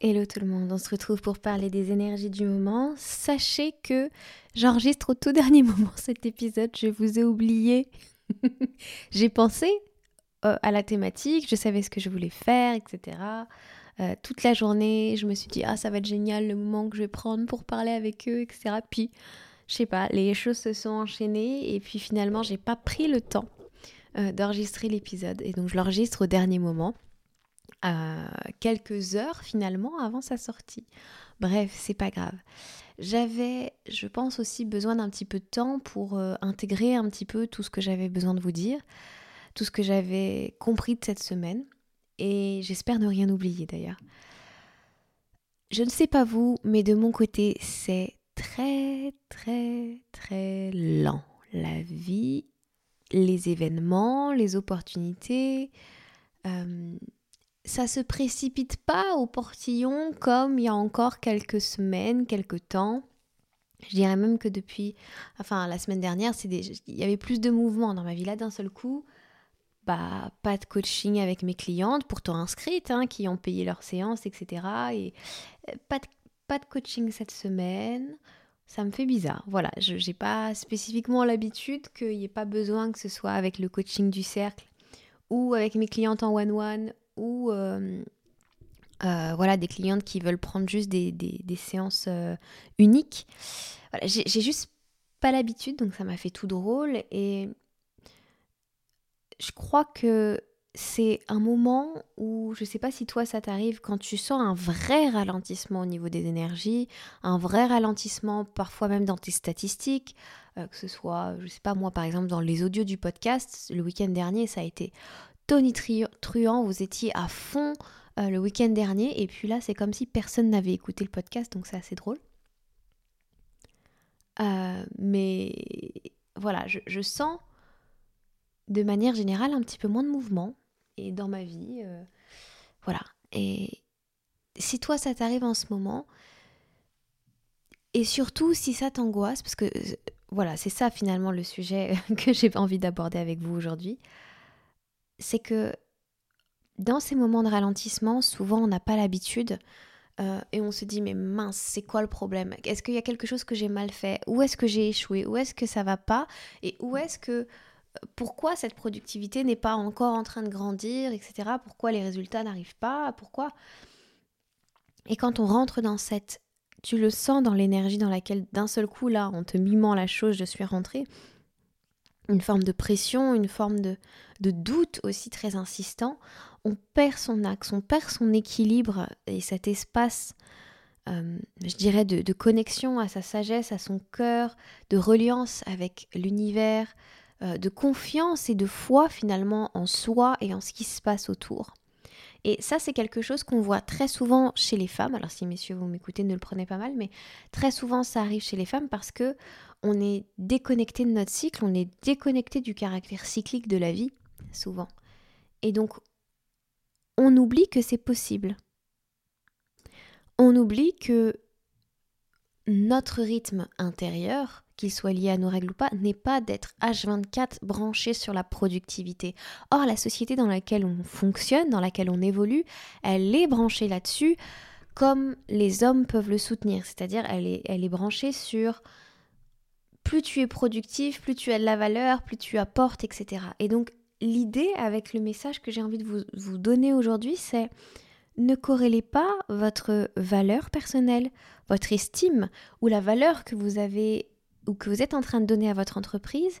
Hello tout le monde, on se retrouve pour parler des énergies du moment. Sachez que j'enregistre au tout dernier moment cet épisode, je vous ai oublié. J'ai pensé euh, à la thématique, je savais ce que je voulais faire, etc. Euh, toute la journée, je me suis dit, ah ça va être génial le moment que je vais prendre pour parler avec eux, etc. Puis, je sais pas, les choses se sont enchaînées et puis finalement, j'ai pas pris le temps euh, d'enregistrer l'épisode. Et donc, je l'enregistre au dernier moment quelques heures finalement avant sa sortie. Bref, c'est pas grave. J'avais, je pense aussi, besoin d'un petit peu de temps pour euh, intégrer un petit peu tout ce que j'avais besoin de vous dire, tout ce que j'avais compris de cette semaine, et j'espère ne rien oublier d'ailleurs. Je ne sais pas vous, mais de mon côté, c'est très, très, très lent. La vie, les événements, les opportunités, euh, ça se précipite pas au portillon comme il y a encore quelques semaines, quelques temps. Je dirais même que depuis, enfin la semaine dernière, il y avait plus de mouvements dans ma vie là d'un seul coup. Bah, pas de coaching avec mes clientes, pourtant inscrites, hein, qui ont payé leur séance, etc. Et euh, pas de, pas de coaching cette semaine. Ça me fait bizarre. Voilà, je n'ai pas spécifiquement l'habitude qu'il n'y ait pas besoin que ce soit avec le coaching du cercle ou avec mes clientes en one-one ou euh, euh, voilà, des clientes qui veulent prendre juste des, des, séances euh, uniques. J'ai juste pas l'habitude, donc ça m'a fait tout drôle. Et je crois que c'est un moment où, je sais pas si toi ça t'arrive, quand tu sens un vrai ralentissement au niveau des énergies, un vrai ralentissement parfois même dans tes statistiques, que ce soit, je sais pas moi par exemple dans les audios du podcast, le week-end dernier ça a été Tony Truant, vous étiez à fond euh, le week-end dernier, et puis là, c'est comme si personne n'avait écouté le podcast, donc c'est assez drôle. Euh, mais voilà, je, sens de manière générale un petit peu moins de mouvement et dans ma vie. Euh, voilà. Et si toi, ça t'arrive en ce moment, et surtout si ça t'angoisse, parce que voilà, c'est ça finalement le sujet que j'ai envie d'aborder avec vous aujourd'hui c'est que dans ces moments de ralentissement, souvent on n'a pas l'habitude euh, et on se dit mais mince, c'est quoi le problème? Est-ce qu'il y a quelque chose que j'ai mal fait? Où est-ce que j'ai échoué? Où est-ce que ça va pas? Et où est-ce que euh, pourquoi cette productivité n'est pas encore en train de grandir, etc. Pourquoi les résultats n'arrivent pas? Pourquoi? Et quand on rentre dans cette, tu le sens dans l'énergie dans laquelle d'un seul coup là, en te mimant la chose, je suis rentrée une forme de pression, une forme de, doute aussi très insistant, on perd son axe, on perd son équilibre et cet espace, euh, je dirais, de, connexion à sa sagesse, à son cœur, de reliance avec l'univers, euh, de confiance et de foi finalement en soi et en ce qui se passe autour. Et ça, c'est quelque chose qu'on voit très souvent chez les femmes. Alors, si messieurs vous m'écoutez, ne le prenez pas mal, mais très souvent, ça arrive chez les femmes parce que on est déconnecté de notre cycle, on est déconnecté du caractère cyclique de la vie, souvent. Et donc, on oublie que c'est possible. On oublie que notre rythme intérieur, qu'il soit lié à nos règles ou pas, n'est pas d'être H24 branché sur la productivité. Or, la société dans laquelle on fonctionne, dans laquelle on évolue, elle est branchée là-dessus comme les hommes peuvent le soutenir. C'est-à-dire, elle est, elle est branchée sur plus tu es productif, plus tu as de la valeur, plus tu apportes, etc. Et donc l'idée avec le message que j'ai envie de vous, donner aujourd'hui, c'est ne corrélez pas votre valeur personnelle, votre estime ou la valeur que vous avez ou que vous êtes en train de donner à votre entreprise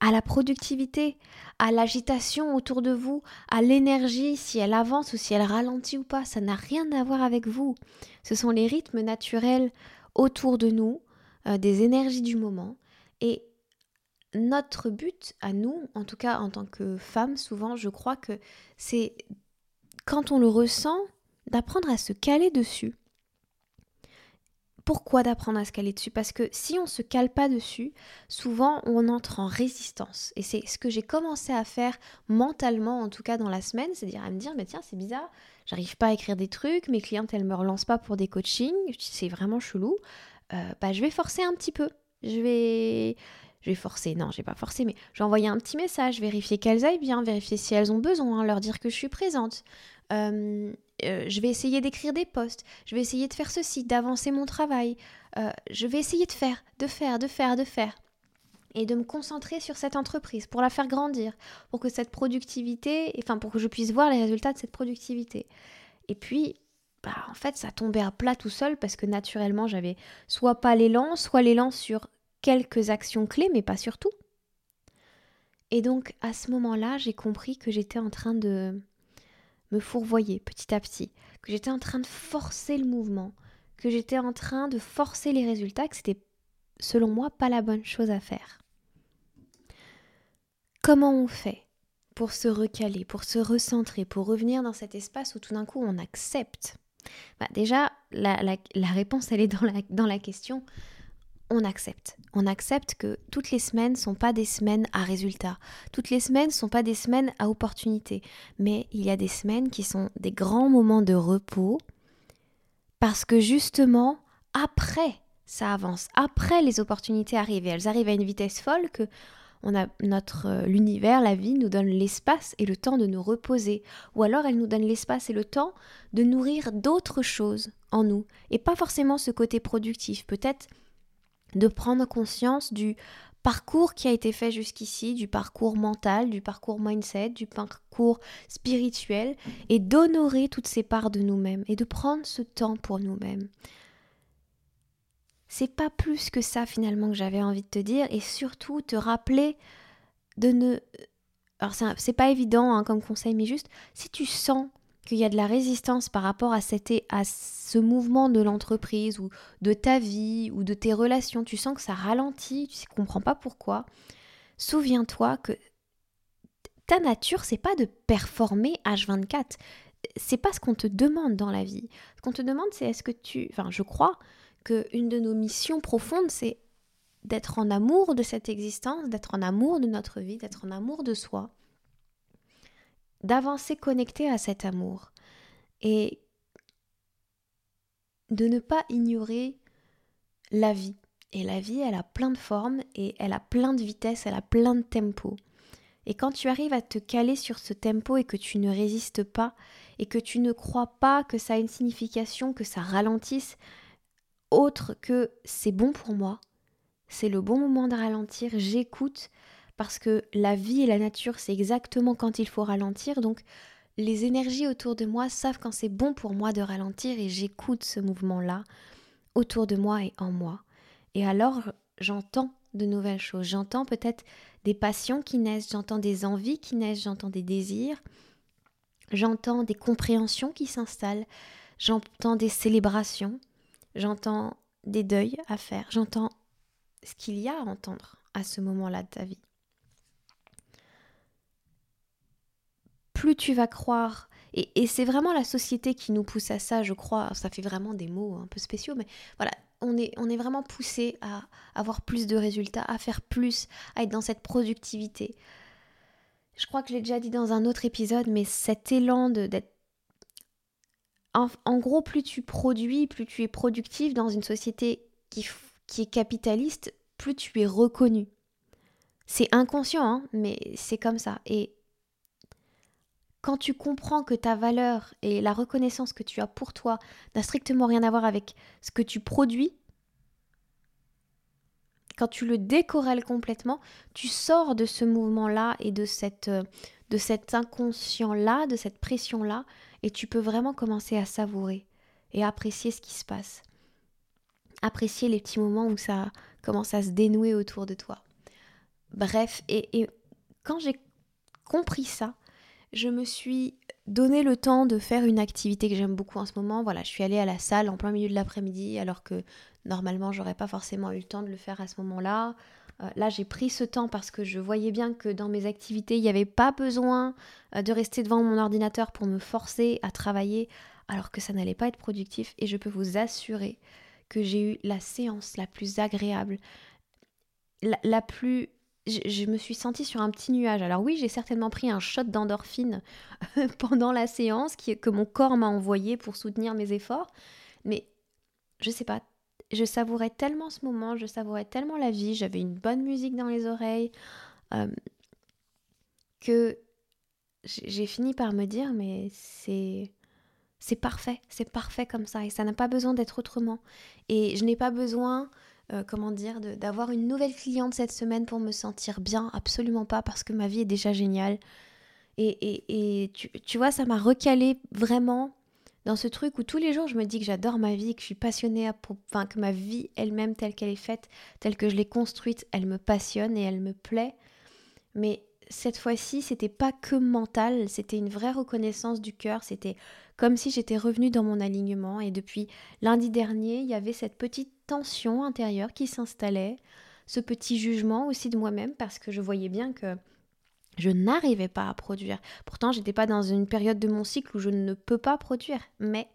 à la productivité, à l'agitation autour de vous, à l'énergie, si elle avance ou si elle ralentit ou pas. Ça n'a rien à voir avec vous. Ce sont les rythmes naturels autour de nous, euh, des énergies du moment. Et notre but à nous, en tout cas en tant que femme, souvent, je crois que c'est quand on le ressent, d'apprendre à se caler dessus pourquoi d'apprendre à se caler dessus? Parce que si on ne se cale pas dessus, souvent on entre en résistance. Et c'est ce que j'ai commencé à faire mentalement, en tout cas dans la semaine, c'est-à-dire à me dire, mais tiens, c'est bizarre, j'arrive pas à écrire des trucs, mes clientes, elles me relancent pas pour des coachings, c'est vraiment chelou. Euh, bah, je vais forcer un petit peu. Je vais, je vais forcer, non, j'ai pas forcé, mais je vais envoyer un petit message, vérifier qu'elles aillent bien, vérifier si elles ont besoin, leur dire que je suis présente. Euh, euh, je vais essayer d'écrire des posts, je vais essayer de faire ceci, d'avancer mon travail, euh, je vais essayer de faire, de faire, de faire, de faire. Et de me concentrer sur cette entreprise pour la faire grandir, pour que cette productivité, enfin pour que je puisse voir les résultats de cette productivité. Et puis, bah, en fait, ça tombait à plat tout seul parce que naturellement, j'avais soit pas l'élan, soit l'élan sur quelques actions clés, mais pas sur tout. Et donc, à ce moment-là, j'ai compris que j'étais en train de me fourvoyer petit à petit, que j'étais en train de forcer le mouvement, que j'étais en train de forcer les résultats, que c'était selon moi pas la bonne chose à faire. Comment on fait pour se recaler, pour se recentrer, pour revenir dans cet espace où tout d'un coup on accepte? Bah Déjà, la, réponse elle est dans la question on accepte. On accepte que toutes les semaines ne sont pas des semaines à résultat. Toutes les semaines ne sont pas des semaines à opportunité. Mais il y a des semaines qui sont des grands moments de repos parce que justement, après, ça avance. Après, les opportunités arrivent. elles arrivent à une vitesse folle que euh, l'univers, la vie nous donne l'espace et le temps de nous reposer ou alors elle nous donne l'espace et le temps de nourrir d'autres choses en nous et pas forcément ce côté productif, peut-être de prendre conscience du parcours qui a été fait jusqu'ici, du parcours mental, du parcours mindset, du parcours spirituel, et d'honorer toutes ces parts de nous-mêmes et de prendre ce temps pour nous-mêmes. C'est pas plus que ça finalement que j'avais envie de te dire, et surtout te rappeler de ne. Alors c'est pas évident hein, comme conseil, mais juste si tu sens qu'il y a de la résistance par rapport à, cette, à ce mouvement de l'entreprise ou de ta vie ou de tes relations, tu sens que ça ralentit, tu ne comprends pas pourquoi, souviens-toi que ta nature, c'est pas de performer H24. C'est pas ce qu'on te demande dans la vie. Ce qu'on te demande, c'est est-ce que tu. Enfin, je crois qu'une de nos missions profondes, c'est d'être en amour de cette existence, d'être en amour de notre vie, d'être en amour de soi d'avancer connecté à cet amour et de ne pas ignorer la vie. Et la vie, elle a plein de formes et elle a plein de vitesses, elle a plein de tempo. Et quand tu arrives à te caler sur ce tempo et que tu ne résistes pas et que tu ne crois pas que ça a une signification, que ça ralentisse, autre que c'est bon pour moi, c'est le bon moment de ralentir, j'écoute, parce que la vie et la nature, c'est exactement quand il faut ralentir. Donc, les énergies autour de moi savent quand c'est bon pour moi de ralentir et j'écoute ce mouvement-là autour de moi et en moi. Et alors, j'entends de nouvelles choses. J'entends peut-être des passions qui naissent, j'entends des envies qui naissent, j'entends des désirs, j'entends des compréhensions qui s'installent, j'entends des célébrations, j'entends des deuils à faire, j'entends ce qu'il y a à entendre à ce moment-là de ta vie. Plus tu vas croire, et, c'est vraiment la société qui nous pousse à ça, je crois, ça fait vraiment des mots un peu spéciaux, mais voilà, on est, on est vraiment poussé à avoir plus de résultats, à faire plus, à être dans cette productivité. Je crois que je l'ai déjà dit dans un autre épisode, mais cet élan d'être en, en, gros, plus tu produis, plus tu es productif dans une société qui, qui est capitaliste, plus tu es reconnu. C'est inconscient, hein, mais c'est comme ça. Et quand tu comprends que ta valeur et la reconnaissance que tu as pour toi n'a strictement rien à voir avec ce que tu produis, quand tu le décorrèles complètement, tu sors de ce mouvement-là et de cette, euh, de cet inconscient-là, de cette pression-là, et tu peux vraiment commencer à savourer et apprécier ce qui se passe. Apprécier les petits moments où ça commence à se dénouer autour de toi. Bref, et, quand j'ai compris ça, je me suis donné le temps de faire une activité que j'aime beaucoup en ce moment. Voilà, je suis allée à la salle en plein milieu de l'après-midi alors que normalement j'aurais pas forcément eu le temps de le faire à ce moment-là. Euh, là, j'ai pris ce temps parce que je voyais bien que dans mes activités, il n'y avait pas besoin euh, de rester devant mon ordinateur pour me forcer à travailler alors que ça n'allait pas être productif. Et je peux vous assurer que j'ai eu la séance la plus agréable, la, plus... Je, me suis sentie sur un petit nuage. Alors oui, j'ai certainement pris un shot d'endorphine pendant la séance que mon corps m'a envoyé pour soutenir mes efforts. Mais je sais pas, je savourais tellement ce moment, je savourais tellement la vie, j'avais une bonne musique dans les oreilles, euh, que j'ai fini par me dire, mais c'est... C'est parfait, c'est parfait comme ça, et ça n'a pas besoin d'être autrement. Et je n'ai pas besoin, euh, comment dire, d'avoir une nouvelle cliente cette semaine pour me sentir bien, absolument pas, parce que ma vie est déjà géniale. Et, et, tu, tu vois, ça m'a recalé vraiment dans ce truc où tous les jours je me dis que j'adore ma vie, que je suis passionnée, à, enfin que ma vie elle-même telle qu'elle est faite, telle que je l'ai construite, elle me passionne et elle me plaît. Mais cette fois-ci, c'était pas que mental, c'était une vraie reconnaissance du cœur, c'était comme si j'étais revenue dans mon alignement et depuis lundi dernier, il y avait cette petite tension intérieure qui s'installait, ce petit jugement aussi de moi-même parce que je voyais bien que je n'arrivais pas à produire. Pourtant, j'étais pas dans une période de mon cycle où je ne peux pas produire, mais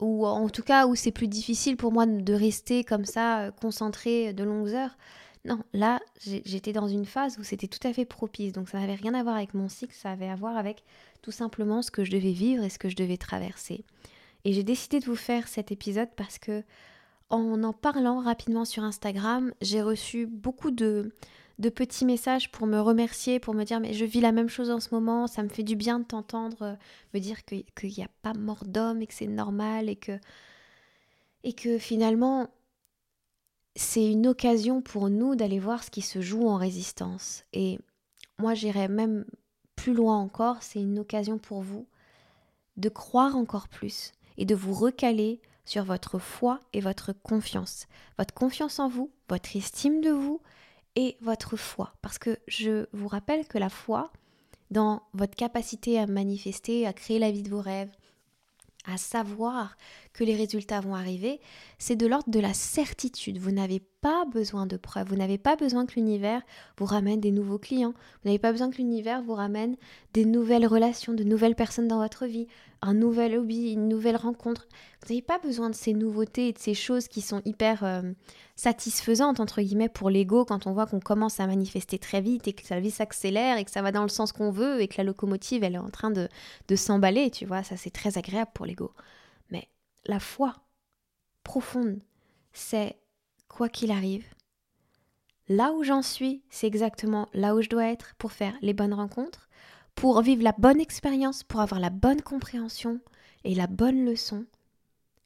ou en tout cas où c'est plus difficile pour moi de rester comme ça euh, concentré de longues heures. Non, là, j'étais dans une phase où c'était tout à fait propice. Donc ça n'avait rien à voir avec mon cycle, ça avait à voir avec tout simplement ce que je devais vivre et ce que je devais traverser. Et j'ai décidé de vous faire cet épisode parce que en en parlant rapidement sur Instagram, j'ai reçu beaucoup de, petits messages pour me remercier, pour me dire mais je vis la même chose en ce moment, ça me fait du bien de t'entendre, euh, me dire qu'il n'y a pas mort d'homme et que c'est normal et que, et que finalement c'est une occasion pour nous d'aller voir ce qui se joue en résistance. Et moi j'irais même plus loin encore, c'est une occasion pour vous de croire encore plus et de vous recaler sur votre foi et votre confiance. Votre confiance en vous, votre estime de vous et votre foi. Parce que je vous rappelle que la foi, dans votre capacité à manifester, à créer la vie de vos rêves, à savoir que les résultats vont arriver, c'est de l'ordre de la certitude. Vous n'avez pas besoin de preuves, vous n'avez pas besoin que l'univers vous ramène des nouveaux clients, vous n'avez pas besoin que l'univers vous ramène des nouvelles relations, de nouvelles personnes dans votre vie, un nouvel hobby, une nouvelle rencontre. Vous n'avez pas besoin de ces nouveautés et de ces choses qui sont hyper euh, satisfaisantes, entre guillemets, pour l'ego quand on voit qu'on commence à manifester très vite et que sa vie s'accélère et que ça va dans le sens qu'on veut et que la locomotive, elle est en train de, de s'emballer, tu vois, ça c'est très agréable pour l'ego. Mais la foi profonde, c'est quoi qu'il arrive, là où j'en suis, c'est exactement là où je dois être pour faire les bonnes rencontres, pour vivre la bonne expérience, pour avoir la bonne compréhension et la bonne leçon,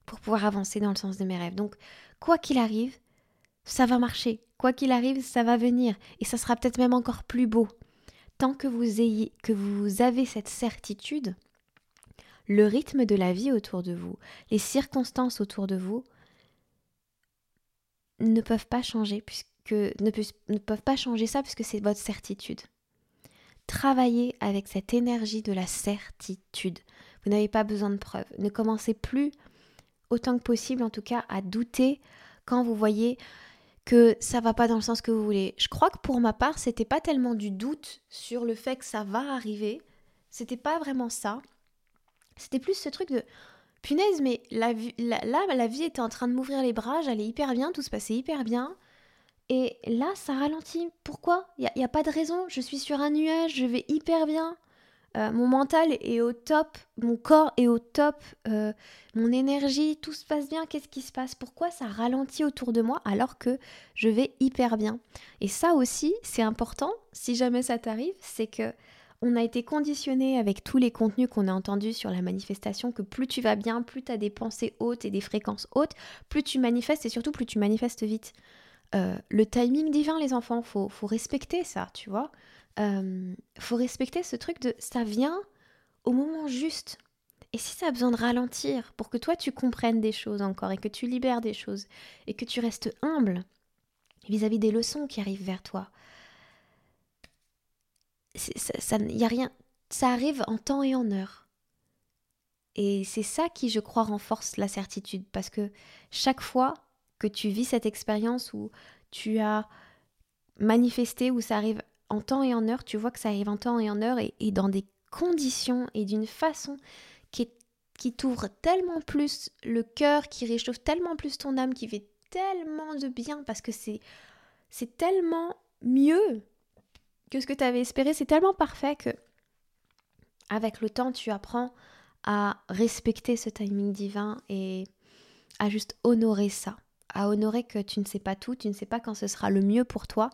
pour pouvoir avancer dans le sens de mes rêves. Donc, quoi qu'il arrive, ça va marcher. Quoi qu'il arrive, ça va venir. Et ça sera peut-être même encore plus beau. Tant que vous, ayez, que vous avez cette certitude, le rythme de la vie autour de vous, les circonstances autour de vous ne peuvent pas changer puisque ne, peuvent pas changer ça puisque c'est votre certitude. Travaillez avec cette énergie de la certitude. Vous n'avez pas besoin de preuves. Ne commencez plus autant que possible en tout cas à douter quand vous voyez que ça va pas dans le sens que vous voulez. Je crois que pour ma part, c'était pas tellement du doute sur le fait que ça va arriver. C'était pas vraiment ça. C'était plus ce truc de punaise, mais la, là, la vie était en train de m'ouvrir les bras, j'allais hyper bien, tout se passait hyper bien. Et là, ça ralentit. Pourquoi? Il n'y a, pas de raison. Je suis sur un nuage, je vais hyper bien. Euh, mon mental est au top, mon corps est au top, euh, mon énergie, tout se passe bien. Qu'est-ce qui se passe? Pourquoi ça ralentit autour de moi alors que je vais hyper bien? Et ça aussi, c'est important, si jamais ça t'arrive, c'est que on a été conditionné avec tous les contenus qu'on a entendus sur la manifestation que plus tu vas bien, plus tu as des pensées hautes et des fréquences hautes, plus tu manifestes et surtout plus tu manifestes vite. Euh, le timing divin, les enfants, faut, faut respecter ça, tu vois. euh, faut respecter ce truc de ça vient au moment juste. Et si ça a besoin de ralentir pour que toi tu comprennes des choses encore et que tu libères des choses et que tu restes humble vis-à-vis des leçons qui arrivent vers toi, ça, a rien, ça arrive en temps et en heure. Et c'est ça qui, je crois, renforce la certitude parce que chaque fois que tu vis cette expérience où tu as manifesté, où ça arrive en temps et en heure, tu vois que ça arrive en temps et en heure et, dans des conditions et d'une façon qui, t'ouvre tellement plus le cœur, qui réchauffe tellement plus ton âme, qui fait tellement de bien parce que c'est tellement mieux que ce que tu avais espéré, c'est tellement parfait que avec le temps, tu apprends à respecter ce timing divin et à juste honorer ça, à honorer que tu ne sais pas tout, tu ne sais pas quand ce sera le mieux pour toi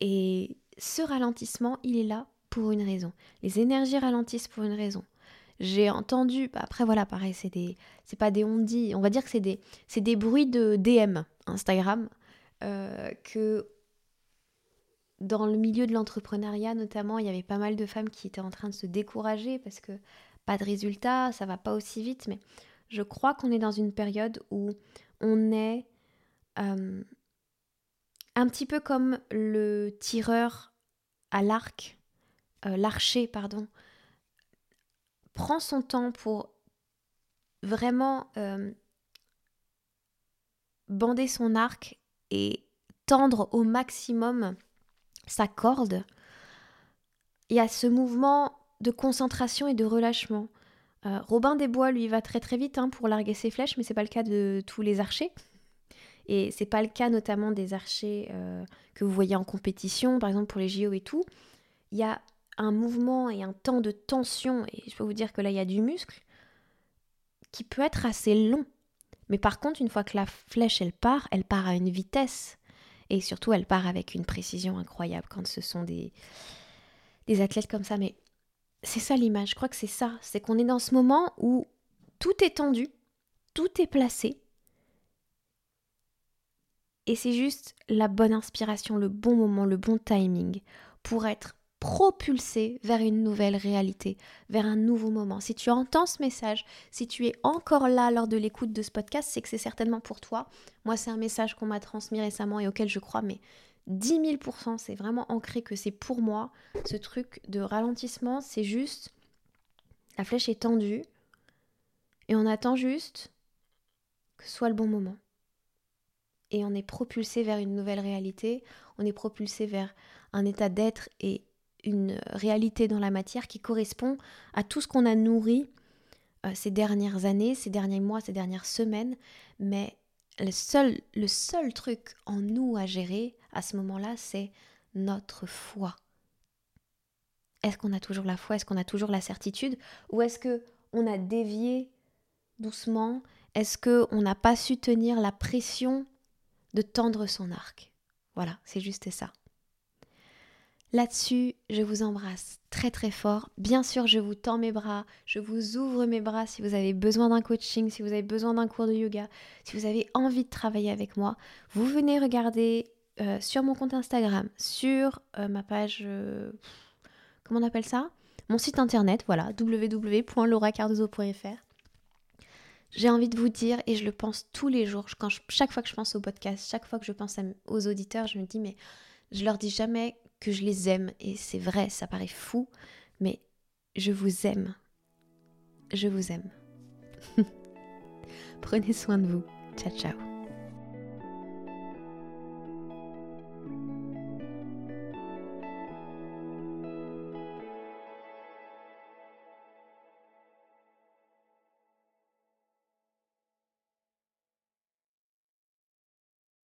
et ce ralentissement, il est là pour une raison. Les énergies ralentissent pour une raison. J'ai entendu, bah, après voilà, pareil, c'est des, c'est pas des on dit, on va dire que c'est des, c'est des bruits de DM Instagram euh, que dans le milieu de l'entrepreneuriat notamment, il y avait pas mal de femmes qui étaient en train de se décourager parce que pas de résultats, ça va pas aussi vite, mais je crois qu'on est dans une période où on est euh, un petit peu comme le tireur à l'arc, euh, l'archer, pardon, prend son temps pour vraiment euh, bander son arc et tendre au maximum sa corde. Il y a ce mouvement de concentration et de relâchement. Euh, Robin des Bois, lui, va très très vite hein, pour larguer ses flèches, mais c'est pas le cas de tous les archers. Et c'est pas le cas notamment des archers euh, que vous voyez en compétition, par exemple pour les JO et tout. Il y a un mouvement et un temps de tension, et je peux vous dire que là il y a du muscle, qui peut être assez long. Mais par contre, une fois que la flèche elle part, elle part à une vitesse. Et surtout, elle part avec une précision incroyable quand ce sont des, des athlètes comme ça. Mais c'est ça l'image, je crois que c'est ça. C'est qu'on est dans ce moment où tout est tendu, tout est placé, et c'est juste la bonne inspiration, le bon moment, le bon timing pour être propulsé vers une nouvelle réalité, vers un nouveau moment. Si tu entends ce message, si tu es encore là lors de l'écoute de ce podcast, c'est que c'est certainement pour toi. Moi, c'est un message qu'on m'a transmis récemment et auquel je crois, mais 10 000% c'est vraiment ancré que c'est pour moi. Ce truc de ralentissement, c'est juste la flèche est tendue et on attend juste que ce soit le bon moment et on est propulsé vers une nouvelle réalité, on est propulsé vers un état d'être et une réalité dans la matière qui correspond à tout ce qu'on a nourri euh, ces dernières années, ces derniers mois, ces dernières semaines, mais le seul, le seul truc en nous à gérer à ce moment-là, c'est notre foi. Est-ce qu'on a toujours la foi? Est-ce qu'on a toujours la certitude? Ou est-ce que on a dévié doucement? Est-ce que on n'a pas su tenir la pression de tendre son arc? Voilà, c'est juste ça. Là-dessus, je vous embrasse très très fort. Bien sûr, je vous tends mes bras, je vous ouvre mes bras si vous avez besoin d'un coaching, si vous avez besoin d'un cours de yoga, si vous avez envie de travailler avec moi. Vous venez regarder euh, sur mon compte Instagram, sur euh, ma page... Euh, comment on appelle ça? Mon site internet, voilà, www.lauracardozo.fr j'ai envie de vous dire, et je le pense tous les jours, chaque fois que je pense au podcast, chaque fois que je pense aux auditeurs, je me dis, mais je leur dis jamais que je les aime. Et c'est vrai, ça paraît fou, mais je vous aime. Je vous aime. Prenez soin de vous. Ciao, ciao.